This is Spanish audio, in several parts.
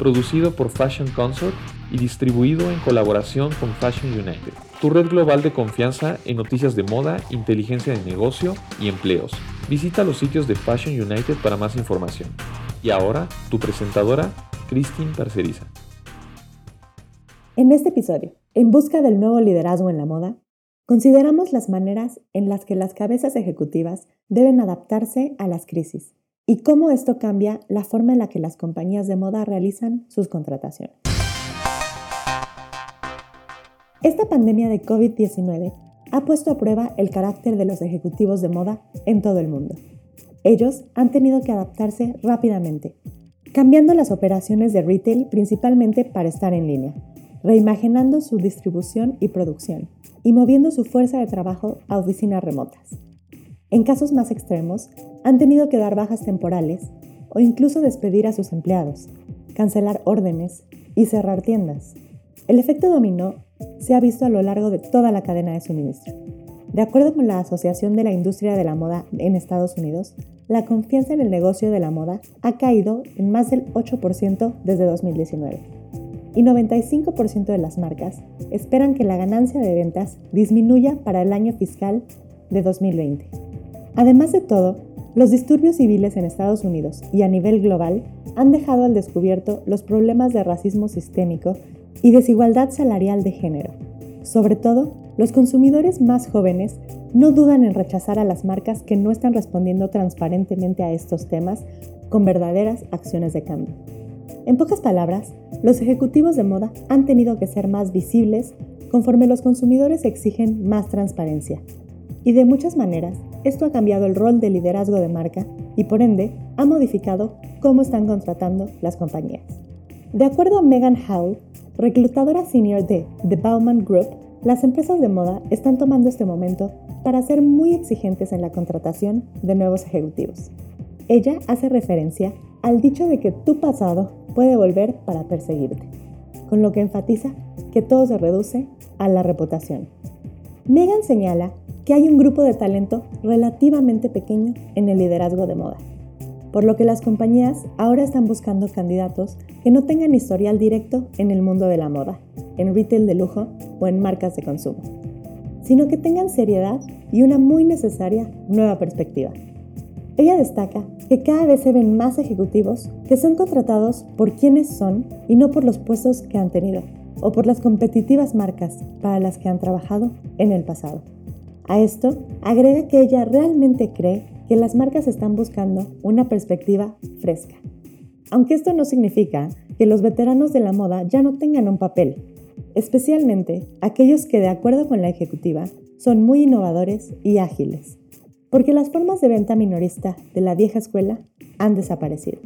producido por Fashion Consort y distribuido en colaboración con Fashion United, tu red global de confianza en noticias de moda, inteligencia de negocio y empleos. Visita los sitios de Fashion United para más información. Y ahora, tu presentadora, Christine Parceriza. En este episodio, en busca del nuevo liderazgo en la moda, consideramos las maneras en las que las cabezas ejecutivas deben adaptarse a las crisis y cómo esto cambia la forma en la que las compañías de moda realizan sus contrataciones. Esta pandemia de COVID-19 ha puesto a prueba el carácter de los ejecutivos de moda en todo el mundo. Ellos han tenido que adaptarse rápidamente, cambiando las operaciones de retail principalmente para estar en línea, reimaginando su distribución y producción y moviendo su fuerza de trabajo a oficinas remotas. En casos más extremos, han tenido que dar bajas temporales o incluso despedir a sus empleados, cancelar órdenes y cerrar tiendas. El efecto dominó se ha visto a lo largo de toda la cadena de suministro. De acuerdo con la Asociación de la Industria de la Moda en Estados Unidos, la confianza en el negocio de la moda ha caído en más del 8% desde 2019. Y 95% de las marcas esperan que la ganancia de ventas disminuya para el año fiscal de 2020. Además de todo, los disturbios civiles en Estados Unidos y a nivel global han dejado al descubierto los problemas de racismo sistémico y desigualdad salarial de género. Sobre todo, los consumidores más jóvenes no dudan en rechazar a las marcas que no están respondiendo transparentemente a estos temas con verdaderas acciones de cambio. En pocas palabras, los ejecutivos de moda han tenido que ser más visibles conforme los consumidores exigen más transparencia. Y de muchas maneras, esto ha cambiado el rol de liderazgo de marca y por ende ha modificado cómo están contratando las compañías. De acuerdo a Megan Howell, reclutadora senior de The Bauman Group, las empresas de moda están tomando este momento para ser muy exigentes en la contratación de nuevos ejecutivos. Ella hace referencia al dicho de que tu pasado puede volver para perseguirte, con lo que enfatiza que todo se reduce a la reputación. Megan señala que hay un grupo de talento relativamente pequeño en el liderazgo de moda, por lo que las compañías ahora están buscando candidatos que no tengan historial directo en el mundo de la moda, en retail de lujo o en marcas de consumo, sino que tengan seriedad y una muy necesaria nueva perspectiva. Ella destaca que cada vez se ven más ejecutivos que son contratados por quienes son y no por los puestos que han tenido o por las competitivas marcas para las que han trabajado en el pasado. A esto agrega que ella realmente cree que las marcas están buscando una perspectiva fresca. Aunque esto no significa que los veteranos de la moda ya no tengan un papel, especialmente aquellos que de acuerdo con la ejecutiva son muy innovadores y ágiles, porque las formas de venta minorista de la vieja escuela han desaparecido.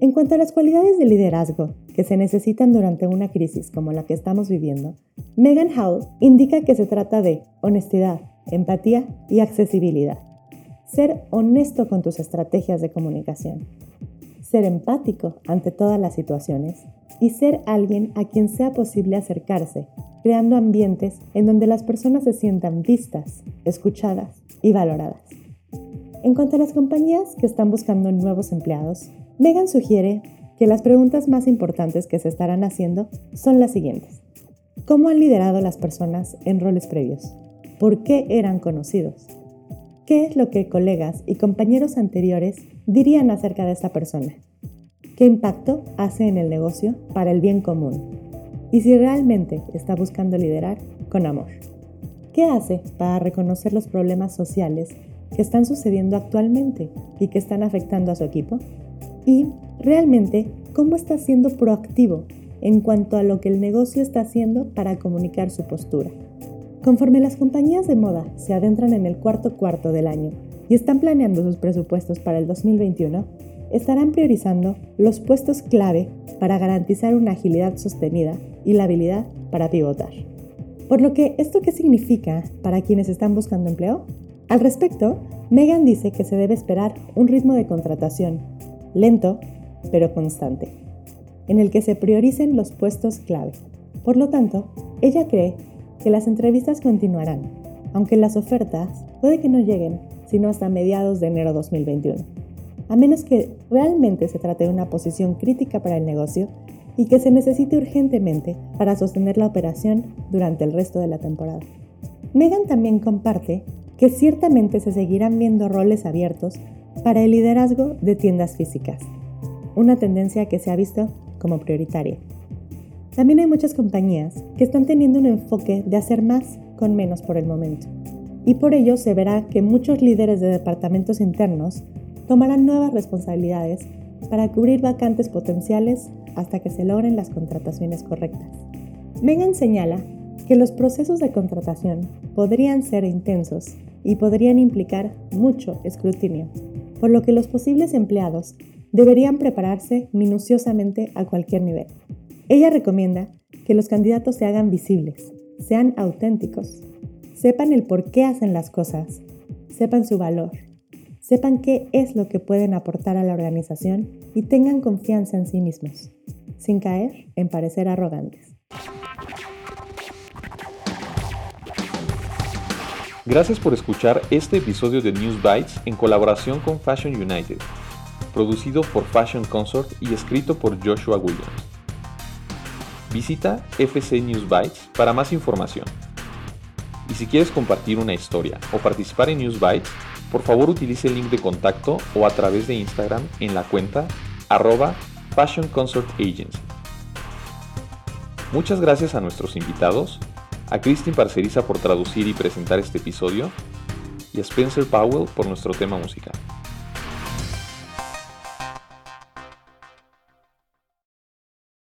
En cuanto a las cualidades de liderazgo que se necesitan durante una crisis como la que estamos viviendo, Megan Howell indica que se trata de honestidad, empatía y accesibilidad. Ser honesto con tus estrategias de comunicación. Ser empático ante todas las situaciones y ser alguien a quien sea posible acercarse, creando ambientes en donde las personas se sientan vistas, escuchadas y valoradas. En cuanto a las compañías que están buscando nuevos empleados, Megan sugiere que las preguntas más importantes que se estarán haciendo son las siguientes. ¿Cómo han liderado las personas en roles previos? Por qué eran conocidos. ¿Qué es lo que colegas y compañeros anteriores dirían acerca de esta persona? ¿Qué impacto hace en el negocio para el bien común? Y si realmente está buscando liderar con amor. ¿Qué hace para reconocer los problemas sociales que están sucediendo actualmente y que están afectando a su equipo? Y realmente, ¿cómo está siendo proactivo en cuanto a lo que el negocio está haciendo para comunicar su postura? Conforme las compañías de moda se adentran en el cuarto cuarto del año y están planeando sus presupuestos para el 2021, estarán priorizando los puestos clave para garantizar una agilidad sostenida y la habilidad para pivotar. Por lo que, ¿esto qué significa para quienes están buscando empleo? Al respecto, Megan dice que se debe esperar un ritmo de contratación lento, pero constante, en el que se prioricen los puestos clave. Por lo tanto, ella cree que las entrevistas continuarán, aunque las ofertas puede que no lleguen sino hasta mediados de enero 2021, a menos que realmente se trate de una posición crítica para el negocio y que se necesite urgentemente para sostener la operación durante el resto de la temporada. Megan también comparte que ciertamente se seguirán viendo roles abiertos para el liderazgo de tiendas físicas, una tendencia que se ha visto como prioritaria. También hay muchas compañías que están teniendo un enfoque de hacer más con menos por el momento, y por ello se verá que muchos líderes de departamentos internos tomarán nuevas responsabilidades para cubrir vacantes potenciales hasta que se logren las contrataciones correctas. Megan señala que los procesos de contratación podrían ser intensos y podrían implicar mucho escrutinio, por lo que los posibles empleados deberían prepararse minuciosamente a cualquier nivel. Ella recomienda que los candidatos se hagan visibles, sean auténticos, sepan el por qué hacen las cosas, sepan su valor, sepan qué es lo que pueden aportar a la organización y tengan confianza en sí mismos, sin caer en parecer arrogantes. Gracias por escuchar este episodio de News Bites en colaboración con Fashion United, producido por Fashion Consort y escrito por Joshua Williams. Visita FC News Bites para más información. Y si quieres compartir una historia o participar en News Bites, por favor utilice el link de contacto o a través de Instagram en la cuenta arroba Fashion Consort Agency. Muchas gracias a nuestros invitados a Christine Parceriza por traducir y presentar este episodio y a Spencer Powell por nuestro tema musical.